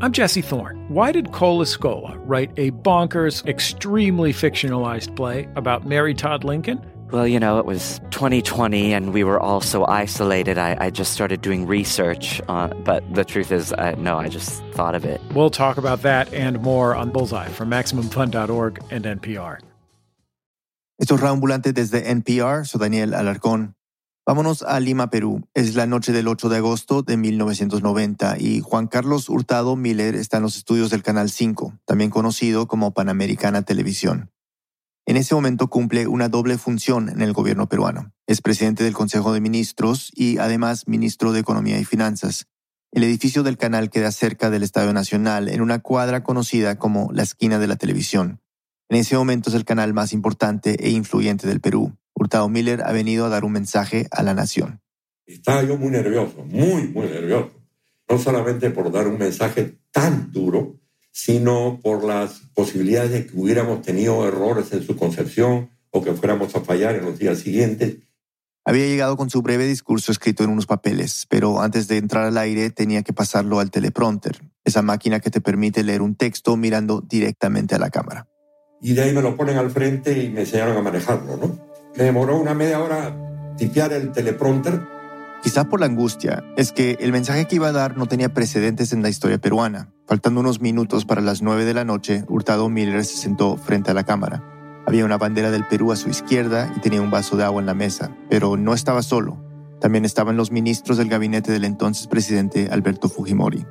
I'm Jesse Thorne. Why did Cole Escola write a bonkers, extremely fictionalized play about Mary Todd Lincoln? Well, you know, it was 2020 and we were all so isolated. I, I just started doing research. On, but the truth is, uh, no, I just thought of it. We'll talk about that and more on Bullseye from MaximumFun.org and NPR. Esto es Raambulante desde NPR. Soy Daniel Alarcón. Vámonos a Lima, Perú. Es la noche del 8 de agosto de 1990 y Juan Carlos Hurtado Miller está en los estudios del Canal 5, también conocido como Panamericana Televisión. En ese momento cumple una doble función en el gobierno peruano. Es presidente del Consejo de Ministros y además ministro de Economía y Finanzas. El edificio del canal queda cerca del Estadio Nacional, en una cuadra conocida como la esquina de la televisión. En ese momento es el canal más importante e influyente del Perú. Hurtado Miller ha venido a dar un mensaje a la nación. Estaba yo muy nervioso, muy, muy nervioso. No solamente por dar un mensaje tan duro, sino por las posibilidades de que hubiéramos tenido errores en su concepción o que fuéramos a fallar en los días siguientes. Había llegado con su breve discurso escrito en unos papeles, pero antes de entrar al aire tenía que pasarlo al teleprompter, esa máquina que te permite leer un texto mirando directamente a la cámara. Y de ahí me lo ponen al frente y me enseñaron a manejarlo, ¿no? Me demoró una media hora tipear el teleprompter. Quizá por la angustia, es que el mensaje que iba a dar no tenía precedentes en la historia peruana. Faltando unos minutos para las nueve de la noche, Hurtado Miller se sentó frente a la cámara. Había una bandera del Perú a su izquierda y tenía un vaso de agua en la mesa, pero no estaba solo. También estaban los ministros del gabinete del entonces presidente Alberto Fujimori,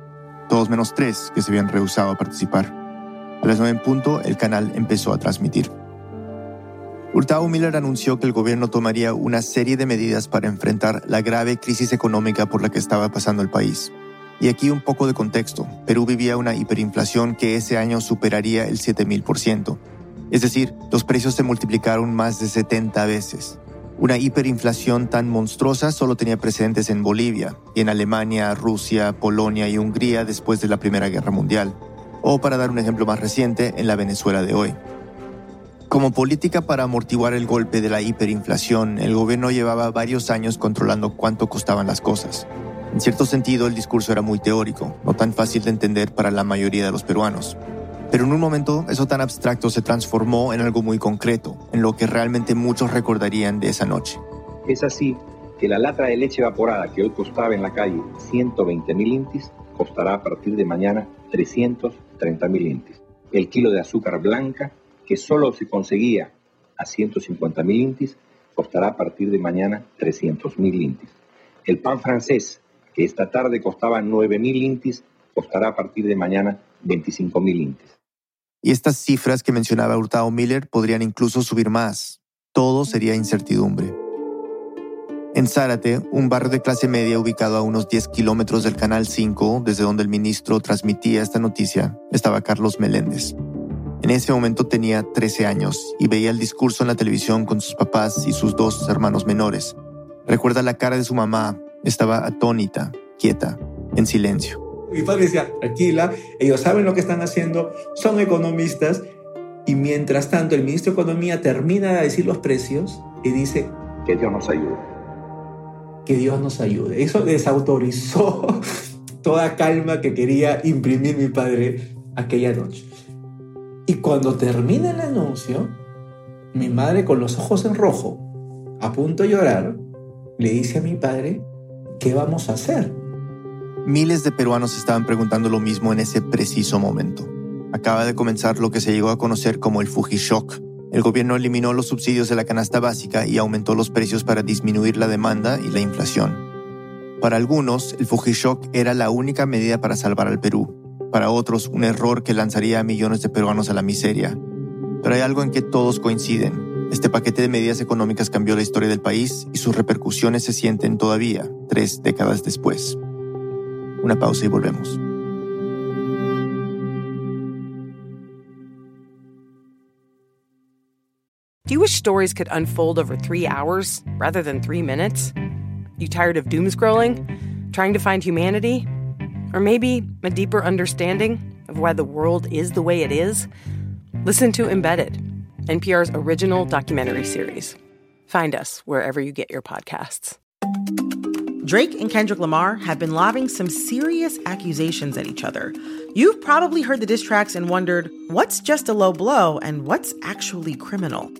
todos menos tres que se habían rehusado a participar. A las nueve en punto, el canal empezó a transmitir. Hurtado Miller anunció que el gobierno tomaría una serie de medidas para enfrentar la grave crisis económica por la que estaba pasando el país. Y aquí un poco de contexto. Perú vivía una hiperinflación que ese año superaría el 7000%. Es decir, los precios se multiplicaron más de 70 veces. Una hiperinflación tan monstruosa solo tenía precedentes en Bolivia, y en Alemania, Rusia, Polonia y Hungría después de la Primera Guerra Mundial. O para dar un ejemplo más reciente, en la Venezuela de hoy. Como política para amortiguar el golpe de la hiperinflación, el gobierno llevaba varios años controlando cuánto costaban las cosas. En cierto sentido, el discurso era muy teórico, no tan fácil de entender para la mayoría de los peruanos. Pero en un momento, eso tan abstracto se transformó en algo muy concreto, en lo que realmente muchos recordarían de esa noche. Es así que la lata de leche evaporada que hoy costaba en la calle 120 mil intis, costará a partir de mañana 330 mil intis. El kilo de azúcar blanca que solo se conseguía a 150 mil intis, costará a partir de mañana 300 mil intis. El pan francés, que esta tarde costaba 9 mil intis, costará a partir de mañana 25 mil intis. Y estas cifras que mencionaba Hurtado Miller podrían incluso subir más. Todo sería incertidumbre. En Zárate, un barrio de clase media ubicado a unos 10 kilómetros del Canal 5, desde donde el ministro transmitía esta noticia, estaba Carlos Meléndez. En ese momento tenía 13 años y veía el discurso en la televisión con sus papás y sus dos hermanos menores. Recuerda la cara de su mamá, estaba atónita, quieta, en silencio. Mi padre decía, tranquila, ellos saben lo que están haciendo, son economistas. Y mientras tanto, el ministro de Economía termina de decir los precios y dice, que Dios nos ayude. Que Dios nos ayude. Eso desautorizó toda calma que quería imprimir mi padre aquella noche. Y cuando termina el anuncio, mi madre con los ojos en rojo, a punto de llorar, le dice a mi padre, ¿qué vamos a hacer? Miles de peruanos estaban preguntando lo mismo en ese preciso momento. Acaba de comenzar lo que se llegó a conocer como el Fujishock. El gobierno eliminó los subsidios de la canasta básica y aumentó los precios para disminuir la demanda y la inflación. Para algunos, el Fujishock era la única medida para salvar al Perú, para otros un error que lanzaría a millones de peruanos a la miseria. Pero hay algo en que todos coinciden. Este paquete de medidas económicas cambió la historia del país y sus repercusiones se sienten todavía, tres décadas después. Una pausa y volvemos. Do you wish stories could unfold over three hours rather than three minutes? You tired of doom scrolling? Trying to find humanity? Or maybe a deeper understanding of why the world is the way it is? Listen to Embedded, NPR's original documentary series. Find us wherever you get your podcasts. Drake and Kendrick Lamar have been lobbing some serious accusations at each other. You've probably heard the diss tracks and wondered what's just a low blow and what's actually criminal.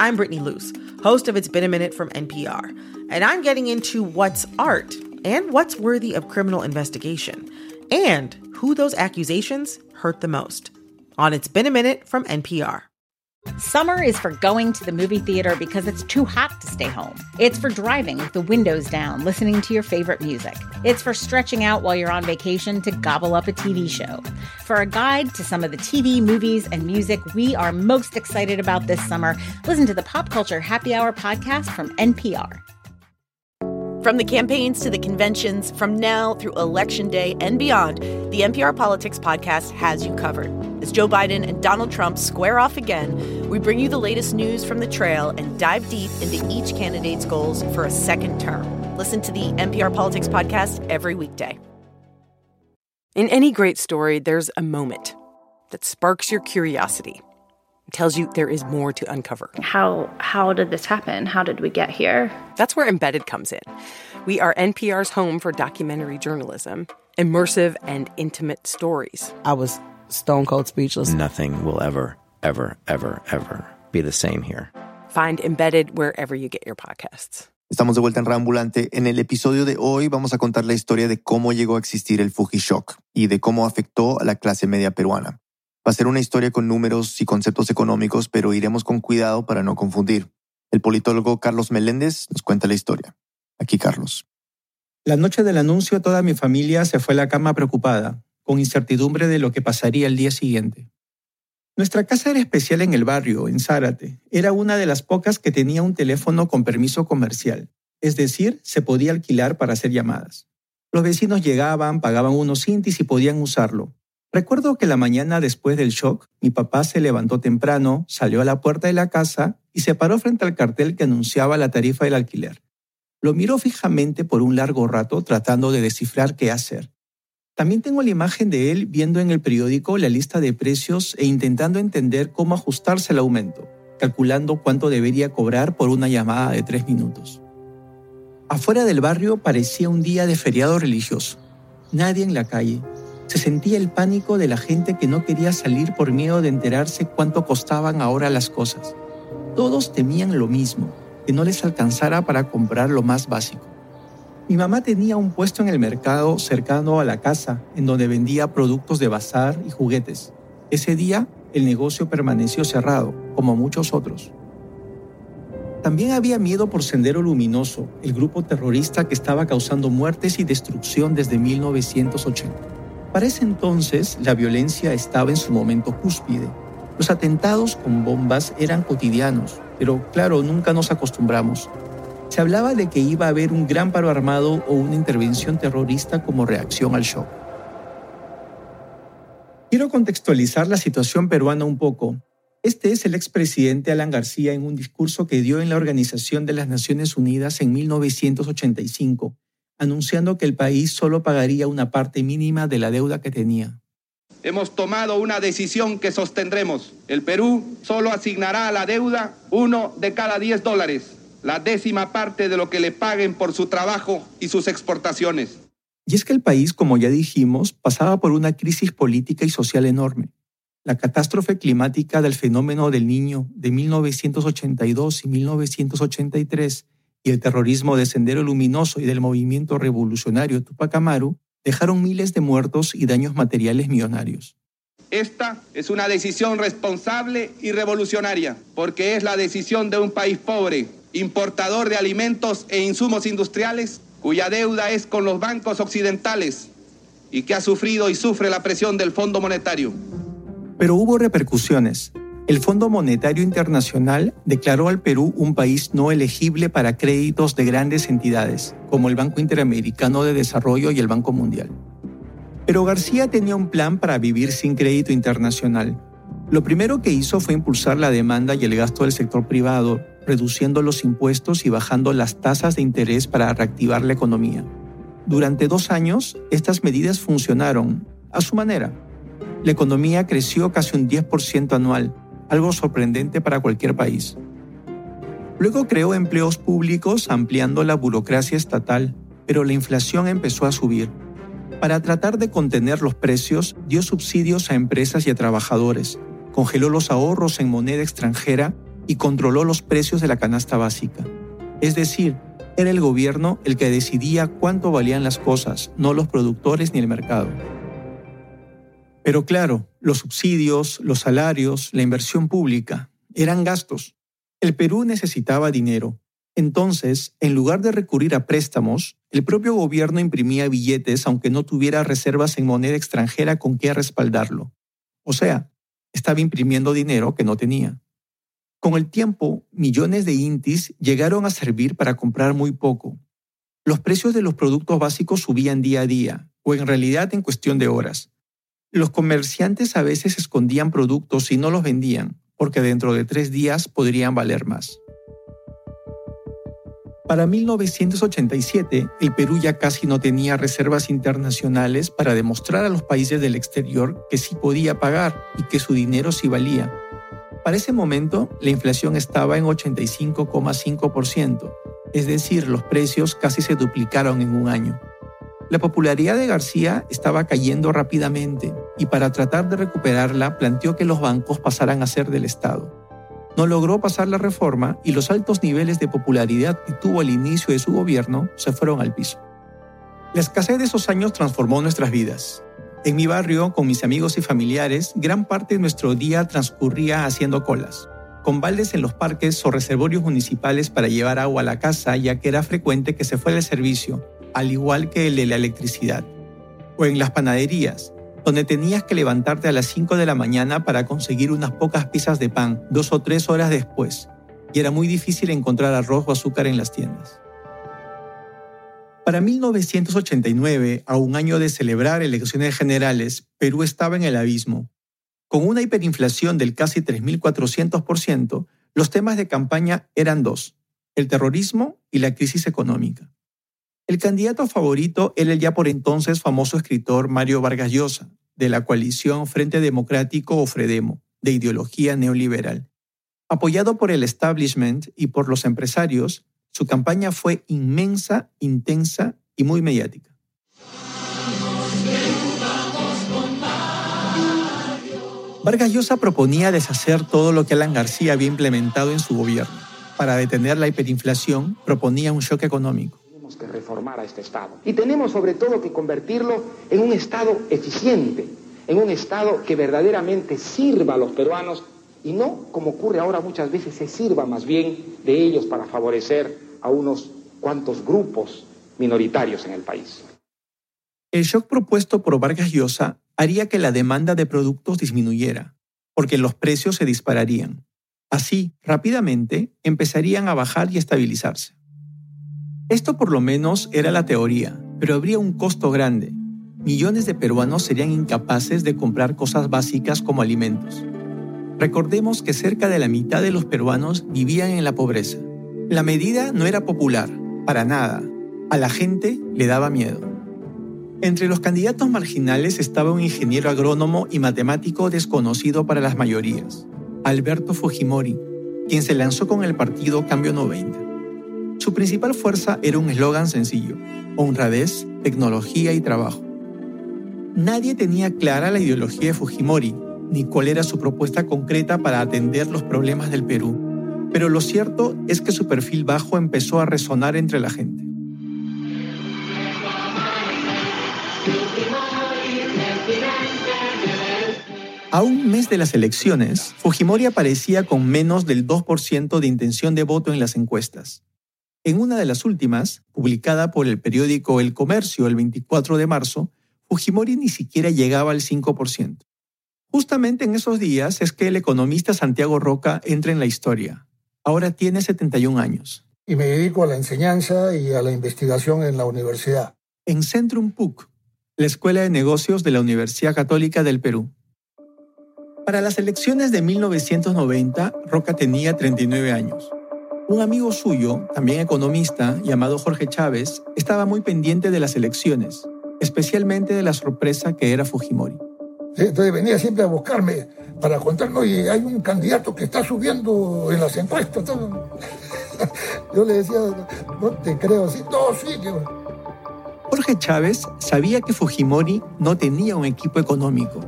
I'm Brittany Luce, host of It's Been a Minute from NPR, and I'm getting into what's art and what's worthy of criminal investigation, and who those accusations hurt the most. On It's Been a Minute from NPR. Summer is for going to the movie theater because it's too hot to stay home. It's for driving with the windows down, listening to your favorite music. It's for stretching out while you're on vacation to gobble up a TV show. For a guide to some of the TV, movies, and music we are most excited about this summer, listen to the Pop Culture Happy Hour podcast from NPR. From the campaigns to the conventions, from now through Election Day and beyond, the NPR Politics podcast has you covered. As Joe Biden and Donald Trump square off again, we bring you the latest news from the trail and dive deep into each candidate's goals for a second term. Listen to the NPR Politics podcast every weekday. In any great story, there's a moment that sparks your curiosity. It tells you there is more to uncover. How how did this happen? How did we get here? That's where Embedded comes in. We are NPR's home for documentary journalism, immersive and intimate stories. I was stone cold speechless. Nothing will ever, ever, ever, ever be the same here. Find Embedded wherever you get your podcasts. Estamos de vuelta en Rambulante. En el episodio de hoy vamos a contar la historia de cómo llegó a existir el Fujishock y de cómo afectó a la clase media peruana. Va a ser una historia con números y conceptos económicos, pero iremos con cuidado para no confundir. El politólogo Carlos Meléndez nos cuenta la historia. Aquí Carlos. La noche del anuncio toda mi familia se fue a la cama preocupada, con incertidumbre de lo que pasaría el día siguiente. Nuestra casa era especial en el barrio, en Zárate. Era una de las pocas que tenía un teléfono con permiso comercial, es decir, se podía alquilar para hacer llamadas. Los vecinos llegaban, pagaban unos cintis y podían usarlo. Recuerdo que la mañana después del shock, mi papá se levantó temprano, salió a la puerta de la casa y se paró frente al cartel que anunciaba la tarifa del alquiler. Lo miró fijamente por un largo rato tratando de descifrar qué hacer. También tengo la imagen de él viendo en el periódico la lista de precios e intentando entender cómo ajustarse al aumento, calculando cuánto debería cobrar por una llamada de tres minutos. Afuera del barrio parecía un día de feriado religioso. Nadie en la calle, se sentía el pánico de la gente que no quería salir por miedo de enterarse cuánto costaban ahora las cosas. Todos temían lo mismo, que no les alcanzara para comprar lo más básico. Mi mamá tenía un puesto en el mercado cercano a la casa, en donde vendía productos de bazar y juguetes. Ese día, el negocio permaneció cerrado, como muchos otros. También había miedo por Sendero Luminoso, el grupo terrorista que estaba causando muertes y destrucción desde 1980. Para ese entonces, la violencia estaba en su momento cúspide. Los atentados con bombas eran cotidianos, pero claro, nunca nos acostumbramos. Se hablaba de que iba a haber un gran paro armado o una intervención terrorista como reacción al shock. Quiero contextualizar la situación peruana un poco. Este es el expresidente Alan García en un discurso que dio en la Organización de las Naciones Unidas en 1985 anunciando que el país solo pagaría una parte mínima de la deuda que tenía. Hemos tomado una decisión que sostendremos. El Perú solo asignará a la deuda uno de cada diez dólares, la décima parte de lo que le paguen por su trabajo y sus exportaciones. Y es que el país, como ya dijimos, pasaba por una crisis política y social enorme. La catástrofe climática del fenómeno del niño de 1982 y 1983 y el terrorismo de Sendero Luminoso y del movimiento revolucionario Tupac Amaru dejaron miles de muertos y daños materiales millonarios. Esta es una decisión responsable y revolucionaria, porque es la decisión de un país pobre, importador de alimentos e insumos industriales, cuya deuda es con los bancos occidentales y que ha sufrido y sufre la presión del Fondo Monetario. Pero hubo repercusiones. El Fondo Monetario Internacional declaró al Perú un país no elegible para créditos de grandes entidades, como el Banco Interamericano de Desarrollo y el Banco Mundial. Pero García tenía un plan para vivir sin crédito internacional. Lo primero que hizo fue impulsar la demanda y el gasto del sector privado, reduciendo los impuestos y bajando las tasas de interés para reactivar la economía. Durante dos años, estas medidas funcionaron a su manera. La economía creció casi un 10% anual, algo sorprendente para cualquier país. Luego creó empleos públicos ampliando la burocracia estatal, pero la inflación empezó a subir. Para tratar de contener los precios, dio subsidios a empresas y a trabajadores, congeló los ahorros en moneda extranjera y controló los precios de la canasta básica. Es decir, era el gobierno el que decidía cuánto valían las cosas, no los productores ni el mercado. Pero claro, los subsidios, los salarios, la inversión pública eran gastos. El Perú necesitaba dinero. Entonces, en lugar de recurrir a préstamos, el propio gobierno imprimía billetes aunque no tuviera reservas en moneda extranjera con qué respaldarlo. O sea, estaba imprimiendo dinero que no tenía. Con el tiempo, millones de intis llegaron a servir para comprar muy poco. Los precios de los productos básicos subían día a día, o en realidad en cuestión de horas. Los comerciantes a veces escondían productos y no los vendían, porque dentro de tres días podrían valer más. Para 1987, el Perú ya casi no tenía reservas internacionales para demostrar a los países del exterior que sí podía pagar y que su dinero sí valía. Para ese momento, la inflación estaba en 85,5%, es decir, los precios casi se duplicaron en un año. La popularidad de García estaba cayendo rápidamente y para tratar de recuperarla planteó que los bancos pasaran a ser del Estado. No logró pasar la reforma y los altos niveles de popularidad que tuvo al inicio de su gobierno se fueron al piso. La escasez de esos años transformó nuestras vidas. En mi barrio, con mis amigos y familiares, gran parte de nuestro día transcurría haciendo colas, con baldes en los parques o reservorios municipales para llevar agua a la casa, ya que era frecuente que se fuera el servicio, al igual que el de la electricidad. O en las panaderías, donde tenías que levantarte a las 5 de la mañana para conseguir unas pocas piezas de pan dos o tres horas después, y era muy difícil encontrar arroz o azúcar en las tiendas. Para 1989, a un año de celebrar elecciones generales, Perú estaba en el abismo. Con una hiperinflación del casi 3.400%, los temas de campaña eran dos, el terrorismo y la crisis económica. El candidato favorito era el ya por entonces famoso escritor Mario Vargas Llosa, de la coalición Frente Democrático o Fredemo, de ideología neoliberal. Apoyado por el establishment y por los empresarios, su campaña fue inmensa, intensa y muy mediática. Vargas Llosa proponía deshacer todo lo que Alan García había implementado en su gobierno. Para detener la hiperinflación, proponía un shock económico. Reformar a este Estado. Y tenemos sobre todo que convertirlo en un Estado eficiente, en un Estado que verdaderamente sirva a los peruanos y no, como ocurre ahora muchas veces, se sirva más bien de ellos para favorecer a unos cuantos grupos minoritarios en el país. El shock propuesto por Vargas Llosa haría que la demanda de productos disminuyera, porque los precios se dispararían. Así, rápidamente, empezarían a bajar y estabilizarse. Esto por lo menos era la teoría, pero habría un costo grande. Millones de peruanos serían incapaces de comprar cosas básicas como alimentos. Recordemos que cerca de la mitad de los peruanos vivían en la pobreza. La medida no era popular, para nada. A la gente le daba miedo. Entre los candidatos marginales estaba un ingeniero agrónomo y matemático desconocido para las mayorías, Alberto Fujimori, quien se lanzó con el partido Cambio 90. Su principal fuerza era un eslogan sencillo, honradez, tecnología y trabajo. Nadie tenía clara la ideología de Fujimori, ni cuál era su propuesta concreta para atender los problemas del Perú. Pero lo cierto es que su perfil bajo empezó a resonar entre la gente. A un mes de las elecciones, Fujimori aparecía con menos del 2% de intención de voto en las encuestas. En una de las últimas, publicada por el periódico El Comercio el 24 de marzo, Fujimori ni siquiera llegaba al 5%. Justamente en esos días es que el economista Santiago Roca entra en la historia. Ahora tiene 71 años. Y me dedico a la enseñanza y a la investigación en la universidad. En Centrum PUC, la Escuela de Negocios de la Universidad Católica del Perú. Para las elecciones de 1990, Roca tenía 39 años. Un amigo suyo, también economista, llamado Jorge Chávez, estaba muy pendiente de las elecciones, especialmente de la sorpresa que era Fujimori. Entonces venía siempre a buscarme para contarme, oye, hay un candidato que está subiendo en las encuestas. Yo le decía, no te creo, sí, no, sí. Jorge Chávez sabía que Fujimori no tenía un equipo económico.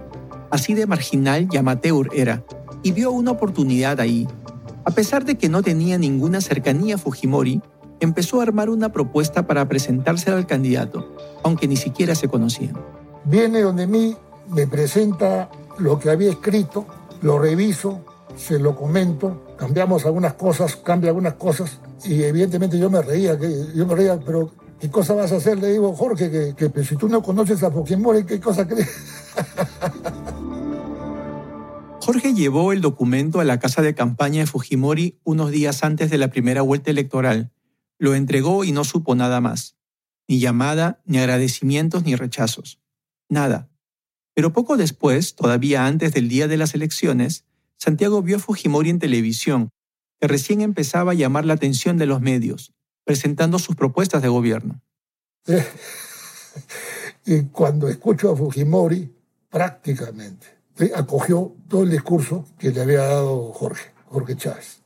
Así de marginal y amateur era, y vio una oportunidad ahí. A pesar de que no tenía ninguna cercanía a Fujimori, empezó a armar una propuesta para presentarse al candidato, aunque ni siquiera se conocían. Viene donde mí, me presenta lo que había escrito, lo reviso, se lo comento, cambiamos algunas cosas, cambia algunas cosas, y evidentemente yo me reía, yo me reía, pero ¿qué cosa vas a hacer? Le digo, Jorge, que, que pues, si tú no conoces a Fujimori, ¿qué cosa crees? Jorge llevó el documento a la casa de campaña de Fujimori unos días antes de la primera vuelta electoral. Lo entregó y no supo nada más. Ni llamada, ni agradecimientos, ni rechazos. Nada. Pero poco después, todavía antes del día de las elecciones, Santiago vio a Fujimori en televisión, que recién empezaba a llamar la atención de los medios, presentando sus propuestas de gobierno. y cuando escucho a Fujimori, prácticamente acogió todo el discurso que le había dado Jorge, Jorge Chávez.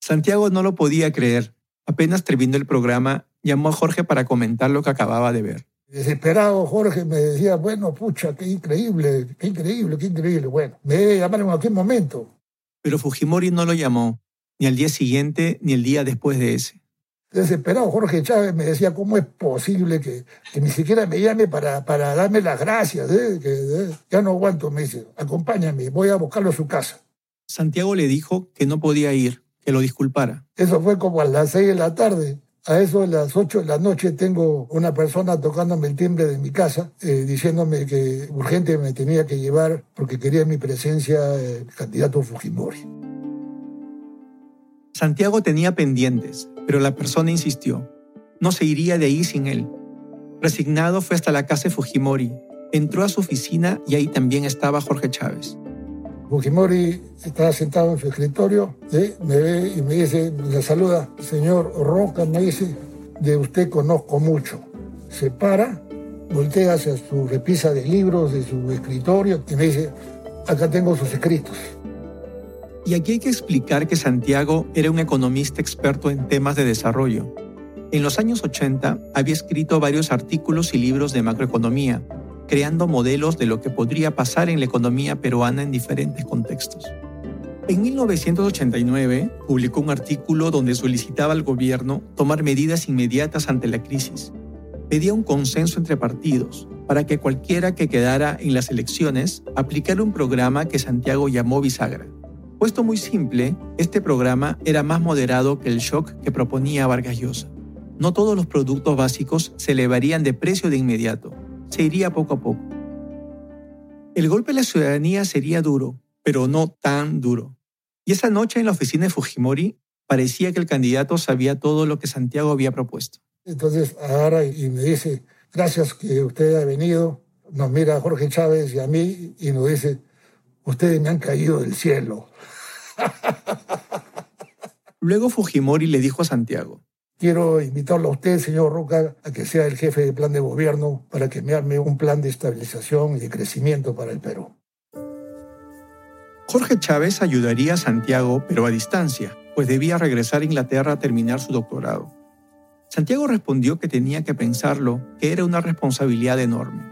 Santiago no lo podía creer. Apenas terminó el programa, llamó a Jorge para comentar lo que acababa de ver. Desesperado, Jorge me decía, bueno, pucha, qué increíble, qué increíble, qué increíble. Bueno, me debe llamar en cualquier momento. Pero Fujimori no lo llamó, ni al día siguiente, ni el día después de ese desesperado Jorge Chávez me decía, ¿cómo es posible que, ni siquiera me llame para, para darme las gracias? Eh? Que, eh, ya no aguanto, me dice, acompáñame, voy a buscarlo a su casa. Santiago le dijo que no podía ir, que lo disculpara. Eso fue como a las seis de la tarde. A eso de las ocho de la noche tengo una persona tocándome el timbre de mi casa, eh, diciéndome que urgente me tenía que llevar porque quería mi presencia el candidato Fujimori. Santiago tenía pendientes, pero la persona insistió. No se iría de ahí sin él. Resignado fue hasta la casa de Fujimori. Entró a su oficina y ahí también estaba Jorge Chávez. Fujimori estaba sentado en su escritorio, me ve y me dice, le saluda, señor Roca, me dice, de usted conozco mucho. Se para, voltea hacia su repisa de libros de su escritorio y me dice, acá tengo sus escritos. Y aquí hay que explicar que Santiago era un economista experto en temas de desarrollo. En los años 80 había escrito varios artículos y libros de macroeconomía, creando modelos de lo que podría pasar en la economía peruana en diferentes contextos. En 1989 publicó un artículo donde solicitaba al gobierno tomar medidas inmediatas ante la crisis. Pedía un consenso entre partidos para que cualquiera que quedara en las elecciones aplicara un programa que Santiago llamó bisagra Puesto muy simple, este programa era más moderado que el shock que proponía Vargas Llosa. No todos los productos básicos se elevarían de precio de inmediato, se iría poco a poco. El golpe a la ciudadanía sería duro, pero no tan duro. Y esa noche en la oficina de Fujimori parecía que el candidato sabía todo lo que Santiago había propuesto. Entonces agarra y me dice, gracias que usted ha venido, nos mira a Jorge Chávez y a mí y nos dice, ustedes me han caído del cielo. Luego Fujimori le dijo a Santiago, Quiero invitarlo a usted, señor Roca, a que sea el jefe de plan de gobierno para que me arme un plan de estabilización y de crecimiento para el Perú. Jorge Chávez ayudaría a Santiago, pero a distancia, pues debía regresar a Inglaterra a terminar su doctorado. Santiago respondió que tenía que pensarlo, que era una responsabilidad enorme.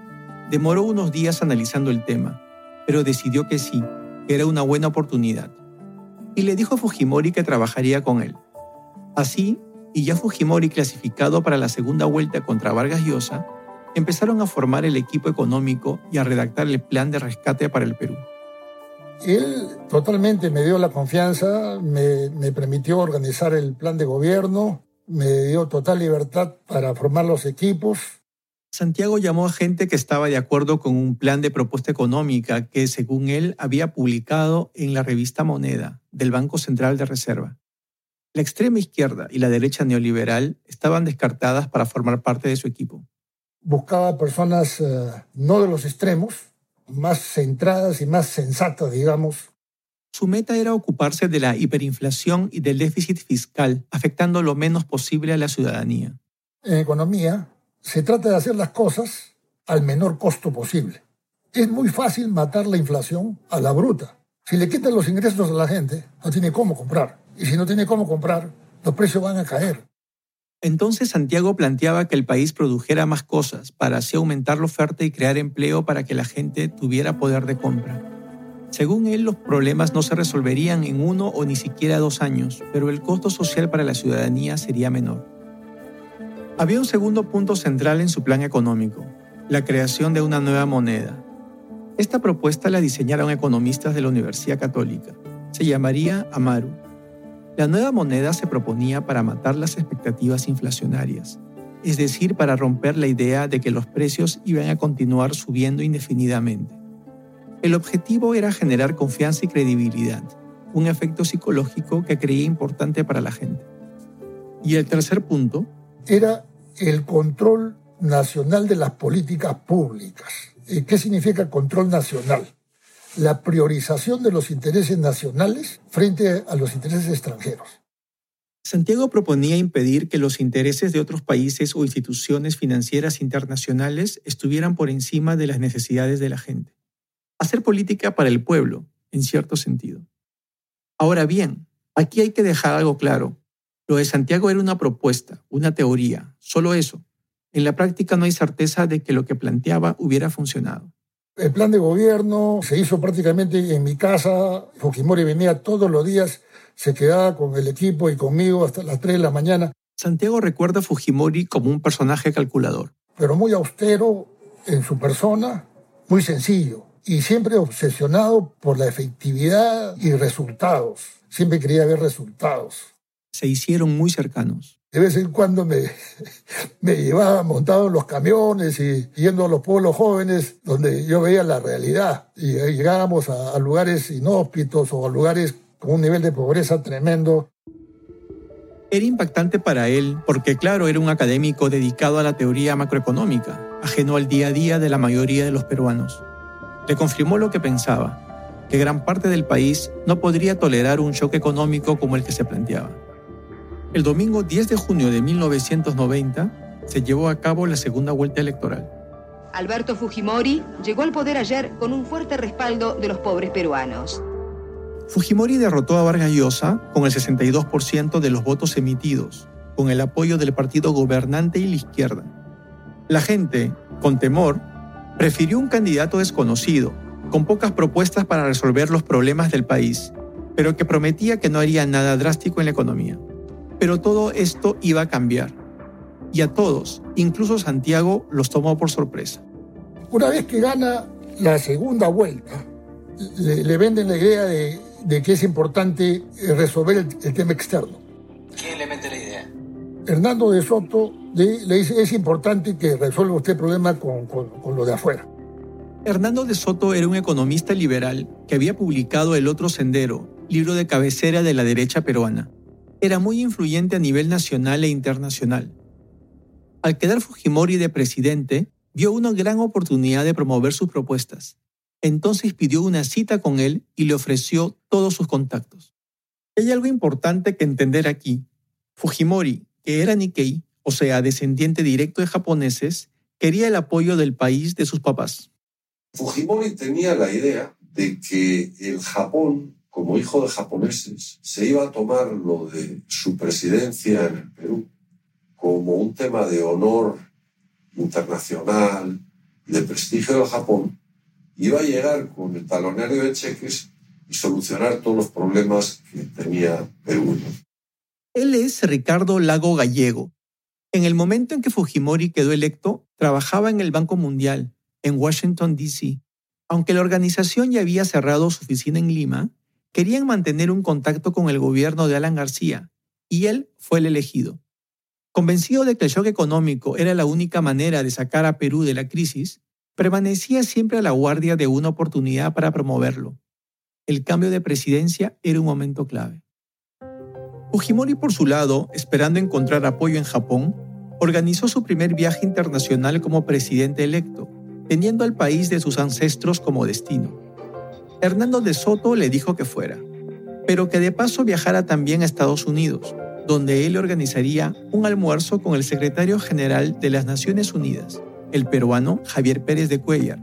Demoró unos días analizando el tema, pero decidió que sí, que era una buena oportunidad y le dijo a Fujimori que trabajaría con él. Así, y ya Fujimori clasificado para la segunda vuelta contra Vargas Llosa, empezaron a formar el equipo económico y a redactar el plan de rescate para el Perú. Él totalmente me dio la confianza, me, me permitió organizar el plan de gobierno, me dio total libertad para formar los equipos Santiago llamó a gente que estaba de acuerdo con un plan de propuesta económica que, según él, había publicado en la revista Moneda del Banco Central de Reserva. La extrema izquierda y la derecha neoliberal estaban descartadas para formar parte de su equipo. Buscaba personas eh, no de los extremos, más centradas y más sensatas, digamos. Su meta era ocuparse de la hiperinflación y del déficit fiscal, afectando lo menos posible a la ciudadanía. En economía, se trata de hacer las cosas al menor costo posible. Es muy fácil matar la inflación a la bruta. Si le quitan los ingresos a la gente, no tiene cómo comprar. Y si no tiene cómo comprar, los precios van a caer. Entonces Santiago planteaba que el país produjera más cosas para así aumentar la oferta y crear empleo para que la gente tuviera poder de compra. Según él, los problemas no se resolverían en uno o ni siquiera dos años, pero el costo social para la ciudadanía sería menor. Había un segundo punto central en su plan económico, la creación de una nueva moneda. Esta propuesta la diseñaron economistas de la Universidad Católica. Se llamaría Amaru la nueva moneda se proponía para matar las expectativas inflacionarias, es decir, para romper la idea de que los precios iban a continuar subiendo indefinidamente. El objetivo era generar confianza y credibilidad, un efecto psicológico que creía importante para la gente. Y el tercer punto era el control nacional de las políticas públicas. ¿Qué significa control nacional? la priorización de los intereses nacionales frente a los intereses extranjeros. Santiago proponía impedir que los intereses de otros países o instituciones financieras internacionales estuvieran por encima de las necesidades de la gente. Hacer política para el pueblo, en cierto sentido. Ahora bien, aquí hay que dejar algo claro. Lo de Santiago era una propuesta, una teoría, solo eso. En la práctica no hay certeza de que lo que planteaba hubiera funcionado. El plan de gobierno se hizo prácticamente en mi casa. Fujimori venía todos los días, se quedaba con el equipo y conmigo hasta las 3 de la mañana. Santiago recuerda a Fujimori como un personaje calculador. Pero muy austero en su persona, muy sencillo y siempre obsesionado por la efectividad y resultados. Siempre quería ver resultados. Se hicieron muy cercanos de vez en cuando me, me llevaba montado en los camiones y yendo a los pueblos jóvenes donde yo veía la realidad y llegábamos a, lugares inhóspitos o a lugares con un nivel de pobreza tremendo. Era impactante para él porque, claro, era un académico dedicado a la teoría macroeconómica, ajeno al día a día de la mayoría de los peruanos. Le confirmó lo que pensaba, que gran parte del país no podría tolerar un shock económico como el que se planteaba. El domingo 10 de junio de 1990 se llevó a cabo la segunda vuelta electoral. Alberto Fujimori llegó al poder ayer con un fuerte respaldo de los pobres peruanos. Fujimori derrotó a Vargas Llosa con el 62% de los votos emitidos, con el apoyo del partido gobernante y la izquierda. La gente, con temor, prefirió un candidato desconocido, con pocas propuestas para resolver los problemas del país, pero que prometía que no haría nada drástico en la economía. Pero todo esto iba a cambiar. Y a todos, incluso Santiago, los tomó por sorpresa. Una vez que gana la segunda vuelta, le, venden la idea de, que es importante resolver el, tema externo. ¿Quién le mete la idea? Hernando de Soto le dice, es importante que resuelva usted el problema con, con lo de afuera. Hernando de Soto era un economista liberal que había publicado El Otro Sendero, libro de cabecera de la derecha peruana era muy influyente a nivel nacional e internacional. Al quedar Fujimori de presidente, vio una gran oportunidad de promover sus propuestas. Entonces pidió una cita con él y le ofreció todos sus contactos. Hay algo importante que entender aquí. Fujimori, que era Nikkei, o sea, descendiente directo de japoneses, quería el apoyo del país de sus papás. Fujimori tenía la idea de que el Japón como hijo de japoneses, se iba a tomar lo de su presidencia en el Perú como un tema de honor internacional, de prestigio del Japón, iba a llegar con el talonario de cheques y solucionar todos los problemas que tenía Perú. Él es Ricardo Lago Gallego. En el momento en que Fujimori quedó electo, trabajaba en el Banco Mundial, en Washington, D.C. Aunque la organización ya había cerrado su oficina en Lima, querían mantener un contacto con el gobierno de Alan García, y él fue el elegido. Convencido de que el shock económico era la única manera de sacar a Perú de la crisis, permanecía siempre a la guardia de una oportunidad para promoverlo. El cambio de presidencia era un momento clave. Fujimori, por su lado, esperando encontrar apoyo en Japón, organizó su primer viaje internacional como presidente electo, teniendo al país de sus ancestros como destino. Hernando de Soto le dijo que fuera, pero que de paso viajara también a Estados Unidos, donde él organizaría un almuerzo con el secretario general de las Naciones Unidas, el peruano Javier Pérez de Cuellar,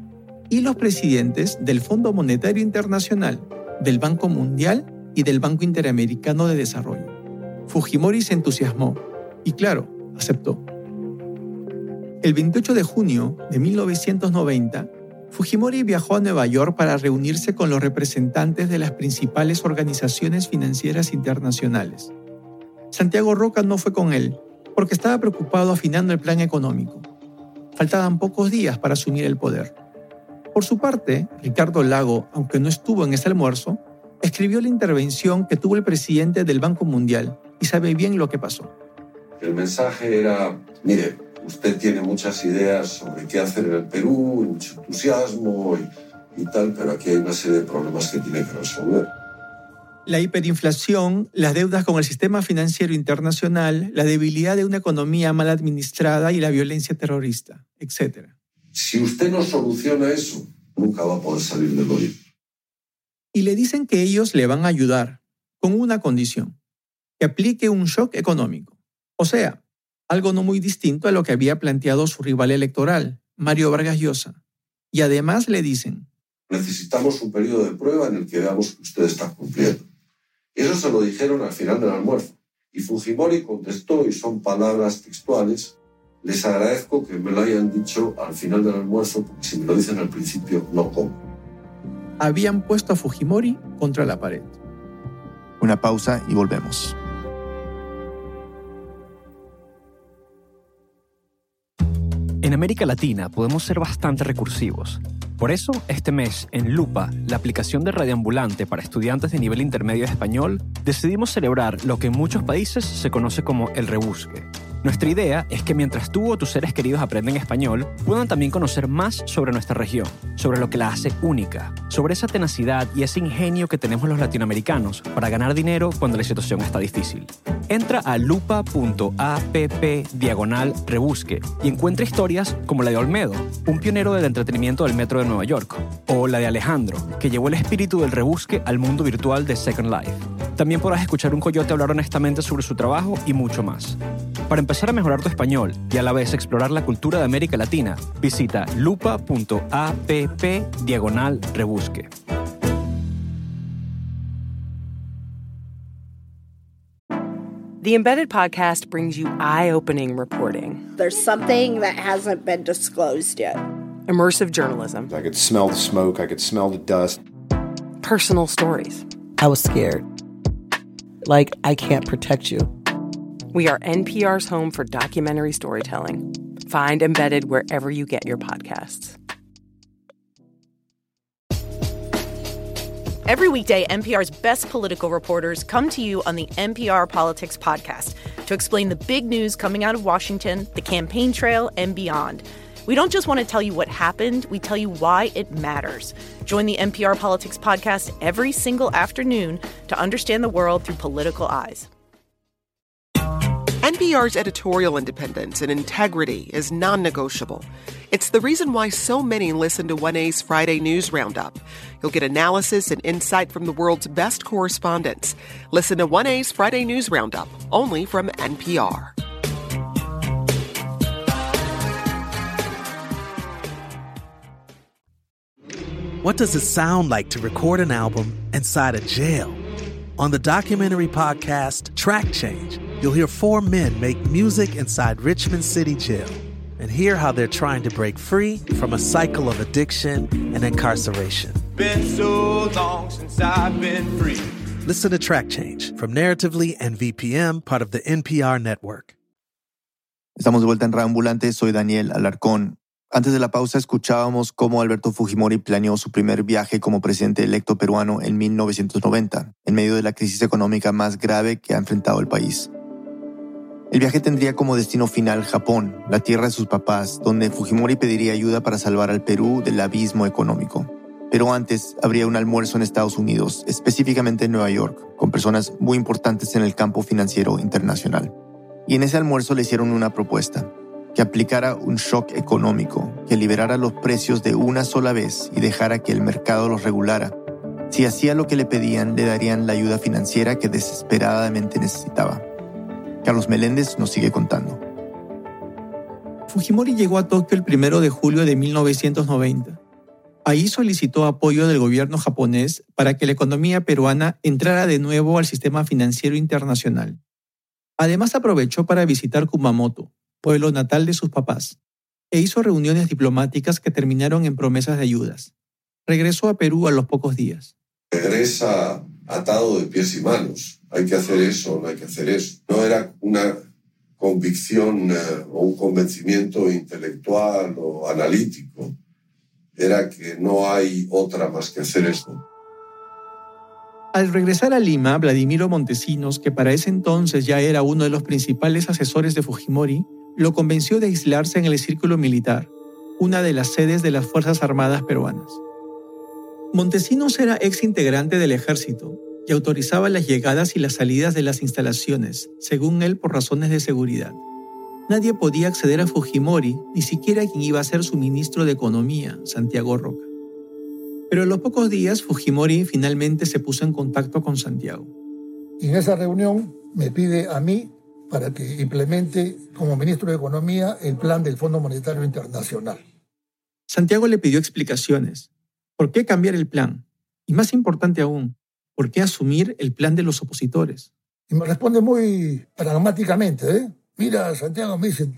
y los presidentes del Fondo Monetario Internacional, del Banco Mundial y del Banco Interamericano de Desarrollo. Fujimori se entusiasmó y claro, aceptó. El 28 de junio de 1990, Fujimori viajó a Nueva York para reunirse con los representantes de las principales organizaciones financieras internacionales. Santiago Roca no fue con él, porque estaba preocupado afinando el plan económico. Faltaban pocos días para asumir el poder. Por su parte, Ricardo Lago, aunque no estuvo en ese almuerzo, escribió la intervención que tuvo el presidente del Banco Mundial y sabe bien lo que pasó. El mensaje era, mire, usted tiene muchas ideas sobre qué hacer en el Perú, mucho entusiasmo y, y tal, pero aquí hay una serie de problemas que tiene que resolver. La hiperinflación, las deudas con el sistema financiero internacional, la debilidad de una economía mal administrada y la violencia terrorista, etc. Si usted no soluciona eso, nunca va a poder salir del hoyo. Y le dicen que ellos le van a ayudar, con una condición, que aplique un shock económico. O sea, algo no muy distinto a lo que había planteado su rival electoral, Mario Vargas Llosa. Y además le dicen, necesitamos un periodo de prueba en el que veamos que usted está cumpliendo. Eso se lo dijeron al final del almuerzo. Y Fujimori contestó, y son palabras textuales, les agradezco que me lo hayan dicho al final del almuerzo, porque si me lo dicen al principio, no como. Habían puesto a Fujimori contra la pared. Una pausa y volvemos. En América Latina podemos ser bastante recursivos. Por eso, este mes, en Lupa, la aplicación de radioambulante para estudiantes de nivel intermedio español, decidimos celebrar lo que en muchos países se conoce como el rebusque. Nuestra idea es que mientras tú o tus seres queridos aprenden español, puedan también conocer más sobre nuestra región, sobre lo que la hace única, sobre esa tenacidad y ese ingenio que tenemos los latinoamericanos para ganar dinero cuando la situación está difícil. Entra a lupa.app diagonal rebusque y encuentra historias como la de Olmedo, un pionero del entretenimiento del metro de Nueva York, o la de Alejandro, que llevó el espíritu del rebusque al mundo virtual de Second Life. También podrás escuchar un coyote hablar honestamente sobre su trabajo y mucho más. Para empezar a mejorar tu español y a la vez explorar la cultura de América Latina, visita lupa.app diagonal rebusque. The Embedded podcast brings you eye opening reporting, There's something that hasn't been disclosed yet. immersive journalism, I could smell the smoke, I could smell the dust. personal stories. I was scared. Like, I can't protect you. We are NPR's home for documentary storytelling. Find Embedded wherever you get your podcasts. Every weekday, NPR's best political reporters come to you on the NPR Politics Podcast to explain the big news coming out of Washington, the campaign trail, and beyond. We don't just want to tell you what happened, we tell you why it matters. Join the NPR Politics Podcast every single afternoon to understand the world through political eyes. NPR's editorial independence and integrity is non negotiable. It's the reason why so many listen to 1A's Friday News Roundup. You'll get analysis and insight from the world's best correspondents. Listen to 1A's Friday News Roundup, only from NPR. What does it sound like to record an album inside a jail? On the documentary podcast Track Change, you'll hear four men make music inside Richmond City Jail and hear how they're trying to break free from a cycle of addiction and incarceration. Been so long since I've been free. Listen to Track Change from Narratively and VPM, part of the NPR network. Estamos de vuelta en Reambulante, soy Daniel Alarcón. Antes de la pausa escuchábamos cómo Alberto Fujimori planeó su primer viaje como presidente electo peruano en 1990, en medio de la crisis económica más grave que ha enfrentado el país. El viaje tendría como destino final Japón, la tierra de sus papás, donde Fujimori pediría ayuda para salvar al Perú del abismo económico. Pero antes habría un almuerzo en Estados Unidos, específicamente en Nueva York, con personas muy importantes en el campo financiero internacional. Y en ese almuerzo le hicieron una propuesta, que aplicara un shock económico, que liberara los precios de una sola vez y dejara que el mercado los regulara. Si hacía lo que le pedían, le darían la ayuda financiera que desesperadamente necesitaba. Carlos Meléndez nos sigue contando. Fujimori llegó a Tokio el 1 de julio de 1990. Ahí solicitó apoyo del gobierno japonés para que la economía peruana entrara de nuevo al sistema financiero internacional. Además aprovechó para visitar Kumamoto, pueblo natal de sus papás, e hizo reuniones diplomáticas que terminaron en promesas de ayudas. Regresó a Perú a los pocos días. Regresa atado de pies y manos. Hay que hacer eso, no hay que hacer eso. No era una convicción eh, o un convencimiento intelectual o analítico. Era que no hay otra más que hacer esto. Al regresar a Lima, Vladimiro Montesinos, que para ese entonces ya era uno de los principales asesores de Fujimori, lo convenció de aislarse en el círculo militar, una de las sedes de las Fuerzas Armadas peruanas. Montesinos era ex integrante del ejército y autorizaba las llegadas y las salidas de las instalaciones, según él por razones de seguridad. Nadie podía acceder a Fujimori, ni siquiera quien iba a ser su ministro de Economía, Santiago Roca. Pero a los pocos días Fujimori finalmente se puso en contacto con Santiago. En esa reunión me pide a mí para que implemente como ministro de Economía el plan del Fondo Monetario Internacional. Santiago le pidió explicaciones. ¿Por qué cambiar el plan? Y más importante aún, ¿por qué asumir el plan de los opositores? Y me responde muy pragmáticamente, ¿eh? Mira, Santiago me dice,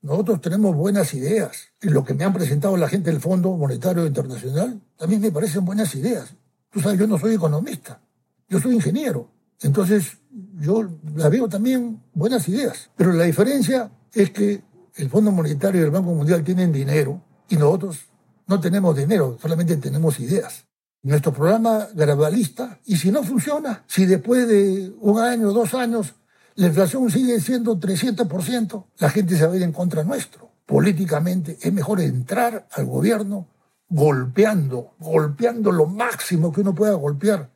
nosotros tenemos buenas ideas y lo que me han presentado la gente del Fondo Monetario Internacional también me parecen buenas ideas. Tú sabes, yo no soy economista, yo soy ingeniero. Entonces, yo la veo también buenas ideas. Pero la diferencia es que el Fondo Monetario y el Banco Mundial tienen dinero y nosotros no tenemos dinero, solamente tenemos ideas. Nuestro programa gradualista, y si no funciona, si después de un año, o dos años, la inflación sigue siendo 300%, la gente se va a ir en contra nuestro. Políticamente es mejor entrar al gobierno golpeando, golpeando lo máximo que uno pueda golpear,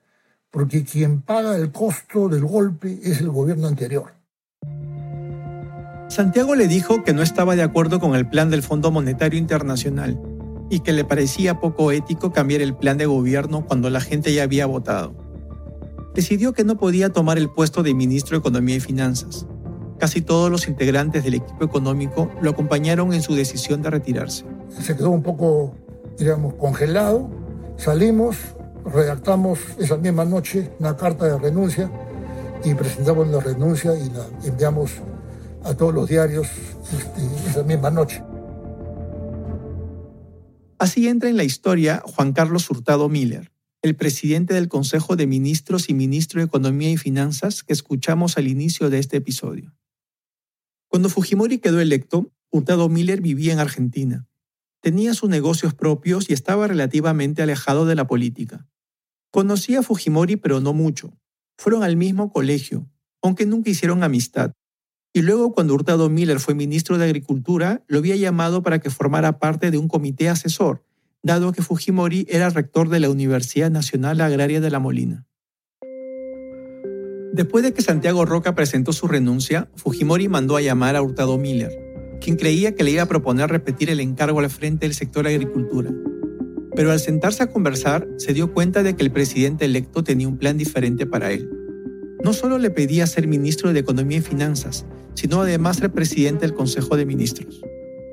porque quien paga el costo del golpe es el gobierno anterior. Santiago le dijo que no estaba de acuerdo con el plan del Fondo Monetario Internacional y que le parecía poco ético cambiar el plan de gobierno cuando la gente ya había votado decidió que no podía tomar el puesto de ministro de Economía y Finanzas. Casi todos los integrantes del equipo económico lo acompañaron en su decisión de retirarse. Se quedó un poco, digamos, congelado. Salimos, redactamos esa misma noche una carta de renuncia y presentamos la renuncia y la enviamos a todos los diarios este, esa misma noche. Así entra en la historia Juan Carlos Hurtado Miller, el presidente del Consejo de Ministros y ministro de Economía y Finanzas que escuchamos al inicio de este episodio. Cuando Fujimori quedó electo, Hurtado Miller vivía en Argentina. Tenía sus negocios propios y estaba relativamente alejado de la política. Conocía a Fujimori, pero no mucho. Fueron al mismo colegio, aunque nunca hicieron amistad. Y luego, cuando Hurtado Miller fue ministro de Agricultura, lo había llamado para que formara parte de un comité asesor dado que Fujimori era rector de la Universidad Nacional Agraria de La Molina. Después de que Santiago Roca presentó su renuncia, Fujimori mandó a llamar a Hurtado Miller, quien creía que le iba a proponer repetir el encargo al frente del sector agricultura. Pero al sentarse a conversar, se dio cuenta de que el presidente electo tenía un plan diferente para él. No solo le pedía ser ministro de Economía y Finanzas, sino además ser presidente del Consejo de Ministros.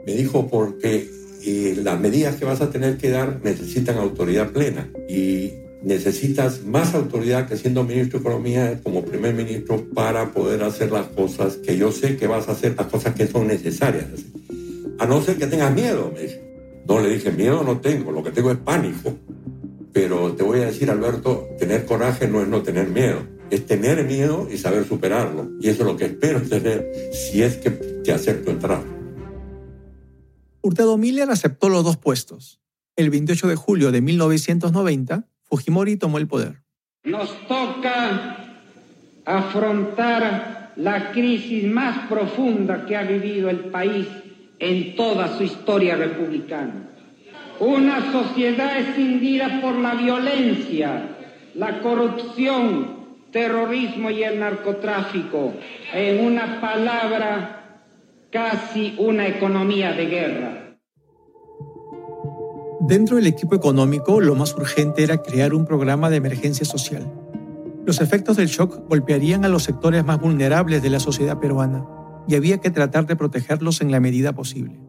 Me dijo porque y las medidas que vas a tener que dar necesitan autoridad plena y necesitas más autoridad que siendo ministro de Economía como primer ministro para poder hacer las cosas que yo sé que vas a hacer, las cosas que son necesarias. A no ser que tengas miedo, me dice. No le dije, miedo no tengo, lo que tengo es pánico. Pero te voy a decir, Alberto, tener coraje no es no tener miedo, es tener miedo y saber superarlo. Y eso es lo que espero tener si es que te acepto entrar. Hurtado Miller aceptó los dos puestos. El 28 de julio de 1990, Fujimori tomó el poder. Nos toca afrontar la crisis más profunda que ha vivido el país en toda su historia republicana. Una sociedad escindida por la violencia, la corrupción, terrorismo y el narcotráfico. En una palabra, casi una economía de guerra. Dentro del equipo económico, lo más urgente era crear un programa de emergencia social. Los efectos del shock golpearían a los sectores más vulnerables de la sociedad peruana y había que tratar de protegerlos en la medida posible.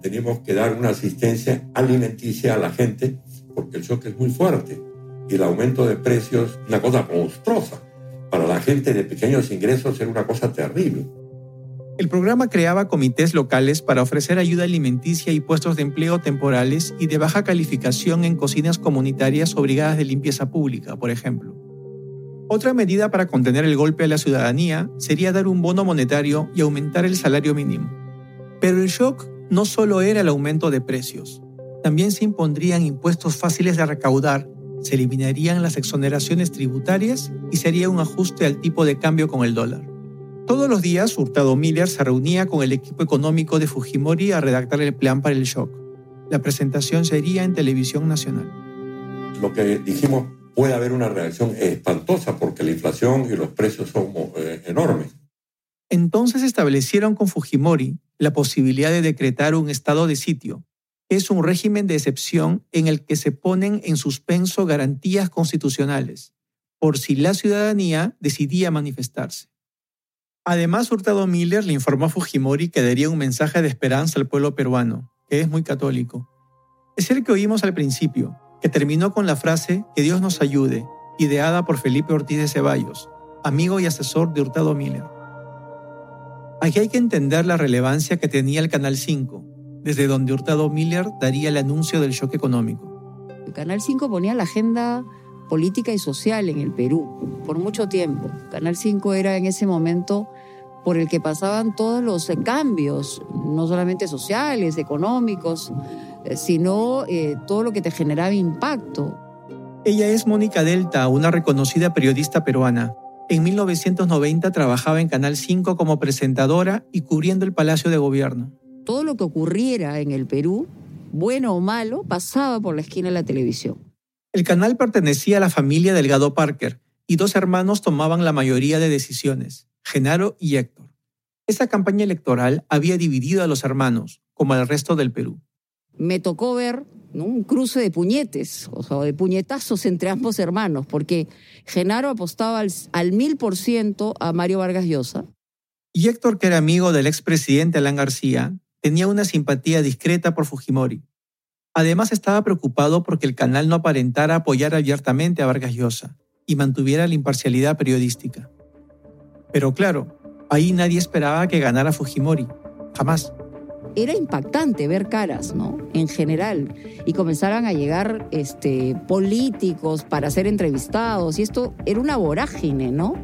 Tenemos que dar una asistencia alimenticia a la gente porque el shock es muy fuerte y el aumento de precios es una cosa monstruosa. para la gente de pequeños ingresos era una cosa terrible. El programa creaba comités locales para ofrecer ayuda alimenticia y puestos de empleo temporales y de baja calificación en cocinas comunitarias o brigadas de limpieza pública, por ejemplo. Otra medida para contener el golpe a la ciudadanía sería dar un bono monetario y aumentar el salario mínimo. Pero el shock no solo era el aumento de precios, también se impondrían impuestos fáciles de recaudar, se eliminarían las exoneraciones tributarias y se haría un ajuste al tipo de cambio con el dólar. Todos los días, Hurtado Miller se reunía con el equipo económico de Fujimori a redactar el plan para el shock. La presentación sería en televisión nacional. Lo que dijimos puede haber una reacción espantosa porque la inflación y los precios son eh, enormes. Entonces establecieron con Fujimori la posibilidad de decretar un estado de sitio, que es un régimen de excepción en el que se ponen en suspenso garantías constitucionales, por si la ciudadanía decidía manifestarse. Además, Hurtado Miller le informó a Fujimori que daría un mensaje de esperanza al pueblo peruano, que es muy católico. Es el que oímos al principio, que terminó con la frase Que Dios nos ayude, ideada por Felipe Ortiz de Ceballos, amigo y asesor de Hurtado Miller. Aquí hay que entender la relevancia que tenía el Canal 5, desde donde Hurtado Miller daría el anuncio del shock económico. El Canal 5 ponía la agenda política y social en el Perú por mucho tiempo. Canal 5 era en ese momento por el que pasaban todos los cambios, no solamente sociales, económicos, eh, sino eh, todo lo que te generaba impacto. Ella es Mónica Delta, una reconocida periodista peruana. En 1990 trabajaba en Canal 5 como presentadora y cubriendo el Palacio de Gobierno. Todo lo que ocurriera en el Perú, bueno o malo, pasaba por la esquina de la televisión. El canal pertenecía a la familia Delgado Parker y dos hermanos tomaban la mayoría de decisiones, Genaro y Héctor. Esa campaña electoral había dividido a los hermanos, como al resto del Perú me tocó ver un cruce de puñetes, o sea, de puñetazos entre ambos hermanos, porque Genaro apostaba al mil por ciento a Mario Vargas Llosa. Y Héctor, que era amigo del expresidente Alan García, tenía una simpatía discreta por Fujimori. Además estaba preocupado porque el canal no aparentara apoyar abiertamente a Vargas Llosa y mantuviera la imparcialidad periodística. Pero claro, ahí nadie esperaba que ganara Fujimori. Jamás era impactante ver caras, ¿no? En general. Y comenzaran a llegar este, políticos para ser entrevistados. Y esto era una vorágine, ¿no?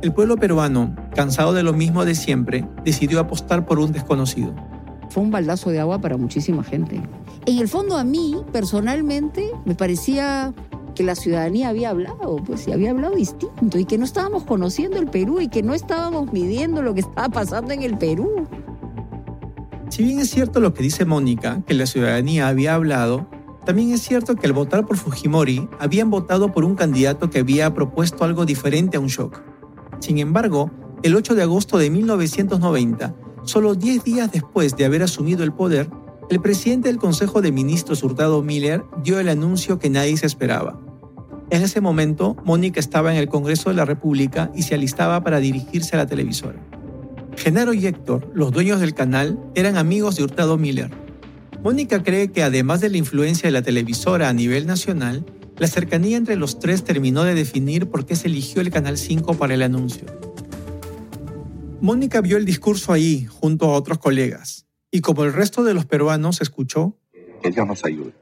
El pueblo peruano, cansado de lo mismo de siempre, decidió apostar por un desconocido. Fue un baldazo de agua para muchísima gente. En el fondo a mí, personalmente, me parecía que la ciudadanía había hablado, pues, y había hablado distinto, y que no estábamos conociendo el Perú, y que no estábamos midiendo lo que estaba pasando en el Perú. Si bien es cierto lo que dice Mónica, que la ciudadanía había hablado, también es cierto que al votar por Fujimori habían votado por un candidato que había propuesto algo diferente a un shock. Sin embargo, el 8 de agosto de 1990, solo 10 días después de haber asumido el poder, el presidente del Consejo de Ministros Hurtado Miller dio el anuncio que nadie se esperaba. En ese momento, Mónica estaba en el Congreso de la República y se alistaba para dirigirse a la televisora. Genaro y Héctor, los dueños del canal, eran amigos de Hurtado Miller. Mónica cree que además de la influencia de la televisora a nivel nacional, la cercanía entre los tres terminó de definir por qué se eligió el Canal 5 para el anuncio. Mónica vio el discurso ahí, junto a otros colegas, y como el resto de los peruanos escuchó, Que Dios nos ayude.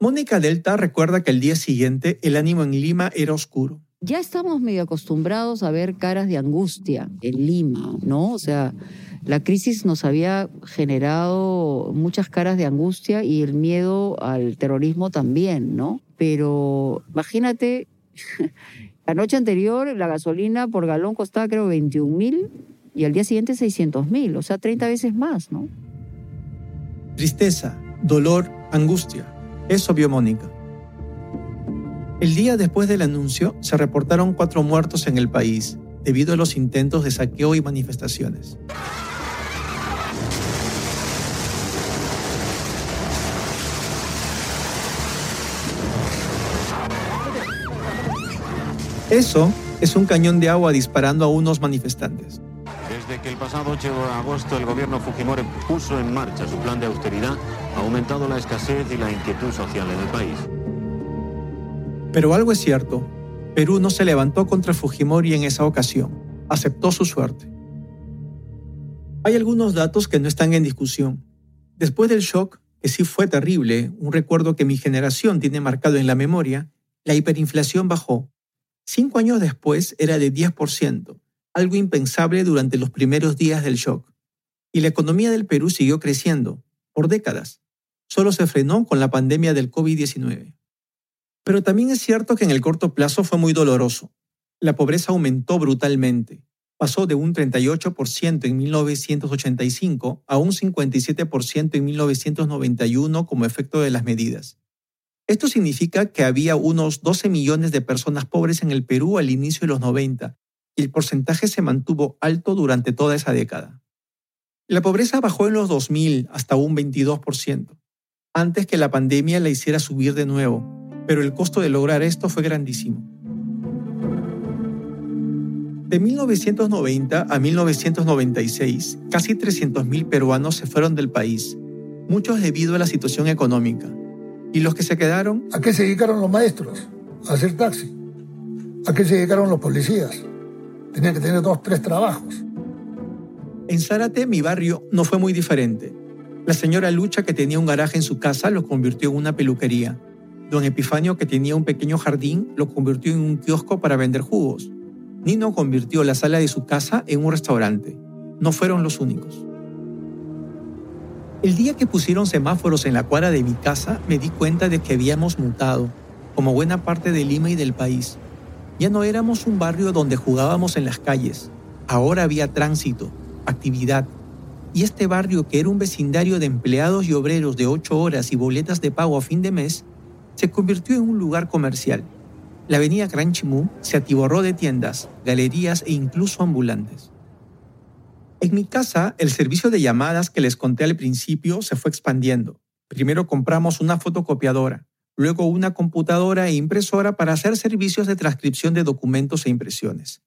Mónica Delta recuerda que el día siguiente el ánimo en Lima era oscuro ya estamos medio acostumbrados a ver caras de angustia en Lima, ¿no? O sea, la crisis nos había generado muchas caras de angustia y el miedo al terrorismo también, ¿no? Pero imagínate, la noche anterior la gasolina por galón costaba creo 21 mil y al día siguiente 600 mil, o sea, 30 veces más, ¿no? Tristeza, dolor, angustia. Eso vio Mónica. El día después del anuncio se reportaron cuatro muertos en el país debido a los intentos de saqueo y manifestaciones. Eso es un cañón de agua disparando a unos manifestantes. Desde que el pasado 8 de agosto el gobierno Fujimori puso en marcha su plan de austeridad, ha aumentado la escasez y la inquietud social en el país. Pero algo es cierto. Perú no se levantó contra Fujimori en esa ocasión, aceptó su suerte. Hay algunos datos que no están en discusión. Después del shock, que sí fue terrible, un recuerdo que mi generación tiene marcado en la memoria, la hiperinflación bajó. Cinco años después era de 10%, algo impensable durante los primeros días del shock. Y la economía del Perú siguió creciendo, por décadas. Solo se frenó con la pandemia del COVID-19. Pero también es cierto que en el corto plazo fue muy doloroso. La pobreza aumentó brutalmente. Pasó de un 38% en 1985 a un 57% en 1991 como efecto de las medidas. Esto significa que había unos 12 millones de personas pobres en el Perú al inicio de los 90 y el porcentaje se mantuvo alto durante toda esa década. La pobreza bajó en los 2000 hasta un 22%, antes que la pandemia la hiciera subir de nuevo, pero el costo de lograr esto fue grandísimo. De 1990 a 1996, casi 300.000 peruanos se fueron del país, muchos debido a la situación económica. ¿Y los que se quedaron? ¿A qué se dedicaron los maestros? A hacer taxi. ¿A qué se dedicaron los policías? Tenían que tener dos, tres trabajos. En Zárate, mi barrio, no fue muy diferente. La señora Lucha, que tenía un garaje en su casa, lo convirtió en una peluquería. Don Epifanio, que tenía un pequeño jardín, lo convirtió en un kiosco para vender jugos. Nino convirtió la sala de su casa en un restaurante. No fueron los únicos. El día que pusieron semáforos en la cuadra de mi casa, me di cuenta de que habíamos mutado, como buena parte de Lima y del país. Ya no éramos un barrio donde jugábamos en las calles. Ahora había tránsito, actividad. Y este barrio, que era un vecindario de empleados y obreros de ocho horas y boletas de pago a fin de mes, se convirtió en un lugar comercial. La avenida Gran Chimú se atiborró de tiendas, galerías e incluso ambulantes. En mi casa, el servicio de llamadas que les conté al principio se fue expandiendo. Primero compramos una fotocopiadora, luego una computadora e impresora para hacer servicios de transcripción de documentos e impresiones.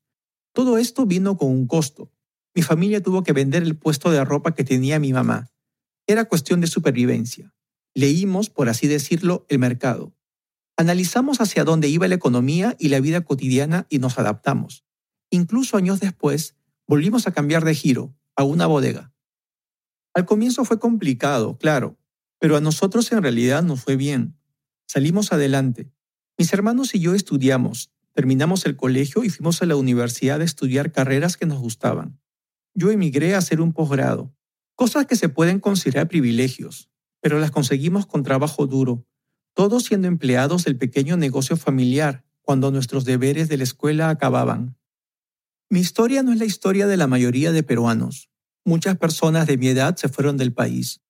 Todo esto vino con un costo, mi familia tuvo que vender el puesto de ropa que tenía mi mamá. Era cuestión de supervivencia. Leímos, por así decirlo, el mercado. Analizamos hacia dónde iba la economía y la vida cotidiana y nos adaptamos. Incluso años después, volvimos a cambiar de giro, a una bodega. Al comienzo fue complicado, claro, pero a nosotros en realidad nos fue bien. Salimos adelante. Mis hermanos y yo estudiamos, terminamos el colegio y fuimos a la universidad a estudiar carreras que nos gustaban yo emigré a hacer un posgrado, cosas que se pueden considerar privilegios, pero las conseguimos con trabajo duro, todos siendo empleados del pequeño negocio familiar cuando nuestros deberes de la escuela acababan. Mi historia no es la historia de la mayoría de peruanos. Muchas personas de mi edad se fueron del país.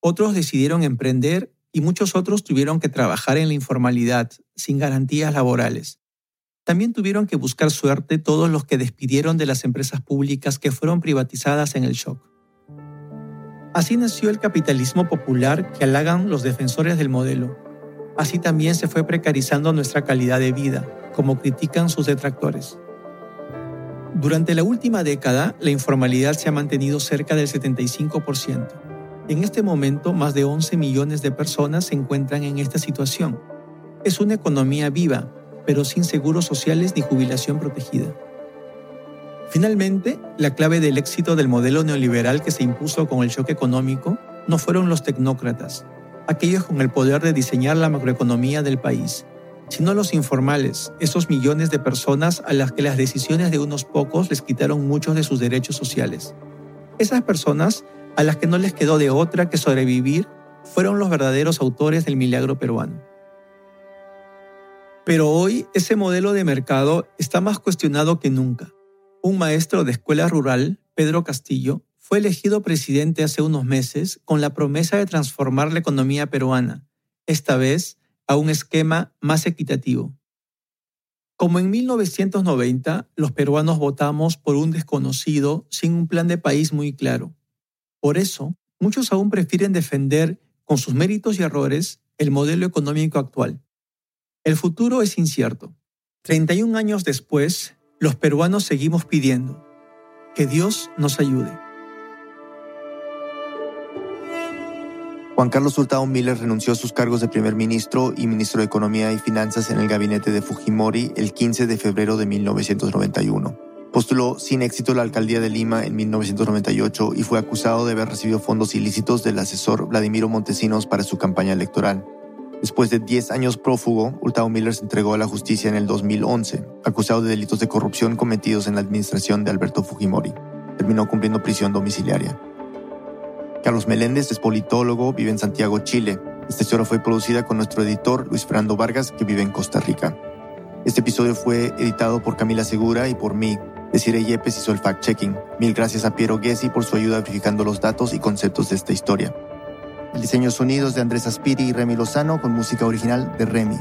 Otros decidieron emprender y muchos otros tuvieron que trabajar en la informalidad, sin garantías laborales. También tuvieron que buscar suerte todos los que despidieron de las empresas públicas que fueron privatizadas en el shock. Así nació el capitalismo popular que halagan los defensores del modelo. Así también se fue precarizando nuestra calidad de vida, como critican sus detractores. Durante la última década, la informalidad se ha mantenido cerca del 75%. En este momento, más de 11 millones de personas se encuentran en esta situación. Es una economía viva, pero sin seguros sociales ni jubilación protegida. Finalmente, la clave del éxito del modelo neoliberal que se impuso con el shock económico no fueron los tecnócratas, aquellos con el poder de diseñar la macroeconomía del país, sino los informales, esos millones de personas a las que las decisiones de unos pocos les quitaron muchos de sus derechos sociales. Esas personas, a las que no les quedó de otra que sobrevivir, fueron los verdaderos autores del milagro peruano. Pero hoy ese modelo de mercado está más cuestionado que nunca. Un maestro de escuela rural, Pedro Castillo, fue elegido presidente hace unos meses con la promesa de transformar la economía peruana, esta vez a un esquema más equitativo. Como en 1990, los peruanos votamos por un desconocido sin un plan de país muy claro. Por eso, muchos aún prefieren defender, con sus méritos y errores, el modelo económico actual. El futuro es incierto. 31 años después, los peruanos seguimos pidiendo que Dios nos ayude. Juan Carlos Hurtado Miller renunció a sus cargos de primer ministro y ministro de Economía y Finanzas en el gabinete de Fujimori el 15 de febrero de 1991. Postuló sin éxito la alcaldía de Lima en 1998 y fue acusado de haber recibido fondos ilícitos del asesor Vladimiro Montesinos para su campaña electoral. Después de 10 años prófugo, Hurtado Miller se entregó a la justicia en el 2011, acusado de delitos de corrupción cometidos en la administración de Alberto Fujimori. Terminó cumpliendo prisión domiciliaria. Carlos Meléndez es politólogo, vive en Santiago, Chile. Esta historia fue producida con nuestro editor Luis Fernando Vargas, que vive en Costa Rica. Este episodio fue editado por Camila Segura y por mí, Desiree Yepes hizo el fact-checking. Mil gracias a Piero Gessi por su ayuda verificando los datos y conceptos de esta historia. El diseño sonidos de Andrés Aspiri y Remy Lozano con música original de Remy.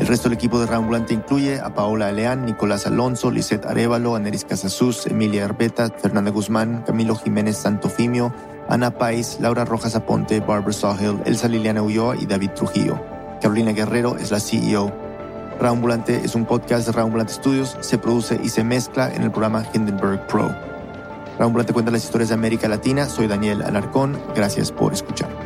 El resto del equipo de Rambulante incluye a Paola Aleán, Nicolás Alonso, Lisette Arevalo, Aneris Casasus, Emilia Arbeta, Fernanda Guzmán, Camilo Jiménez Santofimio, Ana Pais, Laura Rojas Aponte, Barbara Sawhill, Elsa Liliana Ulloa y David Trujillo. Carolina Guerrero es la CEO. Raambulante es un podcast de Raambulante Studios, se produce y se mezcla en el programa Hindenburg Pro. Raambulante cuenta las historias de América Latina, soy Daniel Alarcón, gracias por escuchar.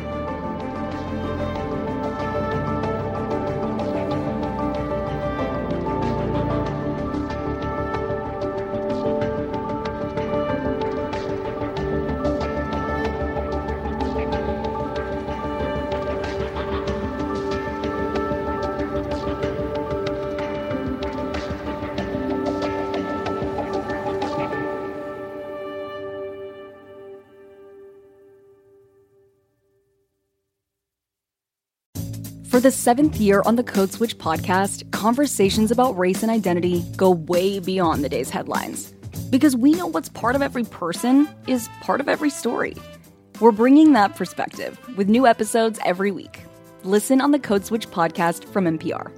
For the seventh year on the Code Switch podcast, conversations about race and identity go way beyond the day's headlines. Because we know what's part of every person is part of every story. We're bringing that perspective with new episodes every week. Listen on the Code Switch podcast from NPR.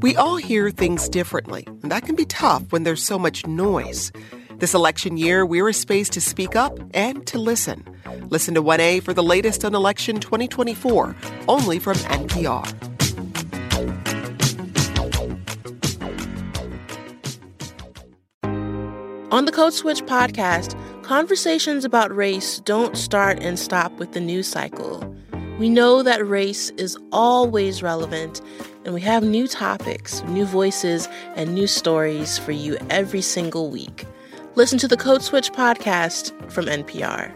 We all hear things differently, and that can be tough when there's so much noise. This election year, we're a space to speak up and to listen. Listen to 1A for the latest on election 2024, only from NPR. On the Code Switch podcast, conversations about race don't start and stop with the news cycle. We know that race is always relevant, and we have new topics, new voices, and new stories for you every single week. Listen to the Code Switch podcast from NPR.